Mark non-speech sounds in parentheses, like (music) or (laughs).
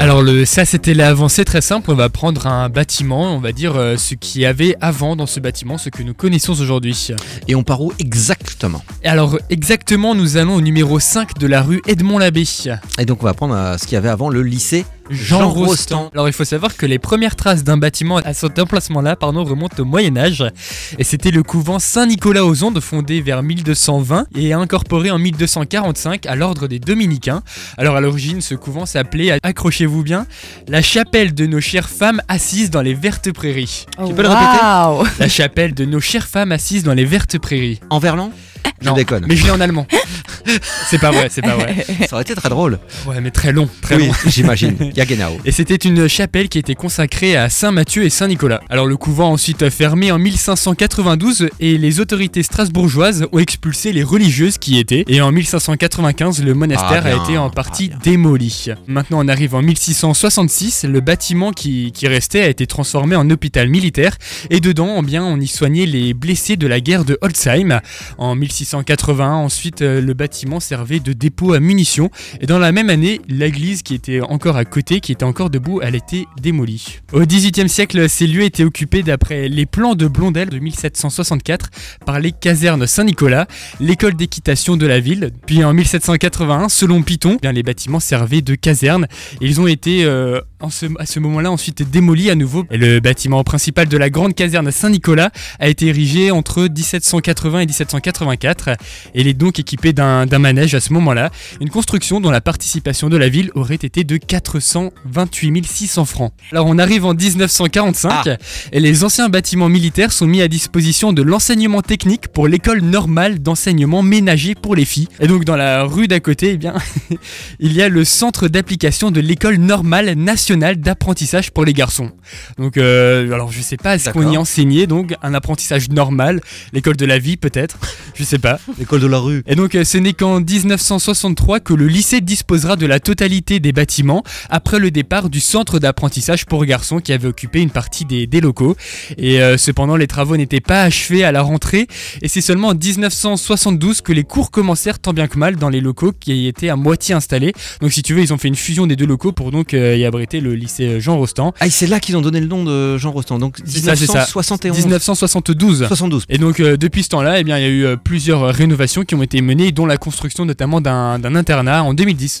Alors le, ça c'était l'avancée très simple, on va prendre un bâtiment, on va dire euh, ce qu'il y avait avant dans ce bâtiment, ce que nous connaissons aujourd'hui. Et on part où exactement? Et Alors exactement nous allons au numéro 5 de la rue Edmond Labbé. Et donc on va prendre euh, ce qu'il y avait avant le lycée Jean, Jean Rostand. Rostand. Alors il faut savoir que les premières traces d'un bâtiment à cet emplacement-là pardon, remontent au Moyen Âge. Et c'était le couvent Saint-Nicolas aux Ondes fondé vers 1220 et incorporé en 1245 à l'ordre des Dominicains. Alors à l'origine ce couvent s'appelait, accrochez-vous bien, la chapelle de nos chères femmes assises dans les vertes prairies. Tu peux le répéter? La chapelle de nos chères femmes assises dans les vertes prairies. En verlan? Je Non, déconne. Mais je l'ai en allemand. (laughs) c'est pas vrai, c'est pas vrai. Ça aurait été très drôle. Ouais, mais très long, très oui, long. (laughs) j'imagine. (laughs) Yagenao. Et c'était une chapelle qui était consacrée à Saint Matthieu et Saint Nicolas. Alors le couvent a ensuite fermé en 1592 et les autorités strasbourgeoises ont expulsé les religieuses qui y étaient. Et en 1595, le monastère Ah, a été en partie ah, démoli. Maintenant on arrive en 1666, le bâtiment qui, qui restait a été transformé en hôpital militaire et dedans eh bien, on y soignait les blessés de la guerre de Holzheim. En 1681, ensuite euh, le bâtiment servait de dépôt à munitions et dans la même année, l'église qui était encore à côté, qui était encore debout, elle était démolie. Au XVIIIe siècle, ces lieux étaient occupés d'après les plans de Blondel de 1764 par les casernes Saint-Nicolas, l'école d'équitation de la ville. Puis en 1781, selon Python, eh les bâtiments servaient de casernes ils ont été euh, en ce- à ce moment-là ensuite démolis à nouveau. Et le bâtiment principal de la grande caserne Saint-Nicolas a été érigé entre 1780 et 1784 et il est donc équipé d'un manège à ce moment-là. Une construction dont la participation de la ville aurait été de 428 600 francs. Alors on arrive en 1945 et les anciens bâtiments militaires sont mis à disposition de l'enseignement technique pour l'école normale d'enseignement ménager pour les filles. Et donc dans la rue d'à côté, eh bien, (laughs) il y a le centre d'application de l'école normale nationale d'apprentissage pour les garçons. Donc euh, alors je sais pas ce qu'on y enseignait donc un apprentissage normal, l'école de la vie peut-être, je sais pas. L'école de la rue. Et donc euh, ce n'est qu'en 1963 que le lycée disposera de la totalité des bâtiments après le départ du centre d'apprentissage pour garçons qui avait occupé une partie des, des locaux. Et euh, cependant les travaux n'étaient pas achevés à la rentrée et c'est seulement en 1972 que les cours commencèrent tant bien que mal dans les locaux qui étaient à moitié installés. Donc si tu veux ils ont fait une fusion des deux locaux pour donc euh, y abriter le lycée Jean Rostand. Ah, c'est là qu'ils ont donné le nom de Jean Rostand. Donc C'est ça, c'est ça. 1971. 1972. 72. Et donc euh, depuis ce temps-là, eh bien, il y a eu euh, plusieurs rénovations qui ont été menées, dont la construction notamment d'un d'un internat en 2010.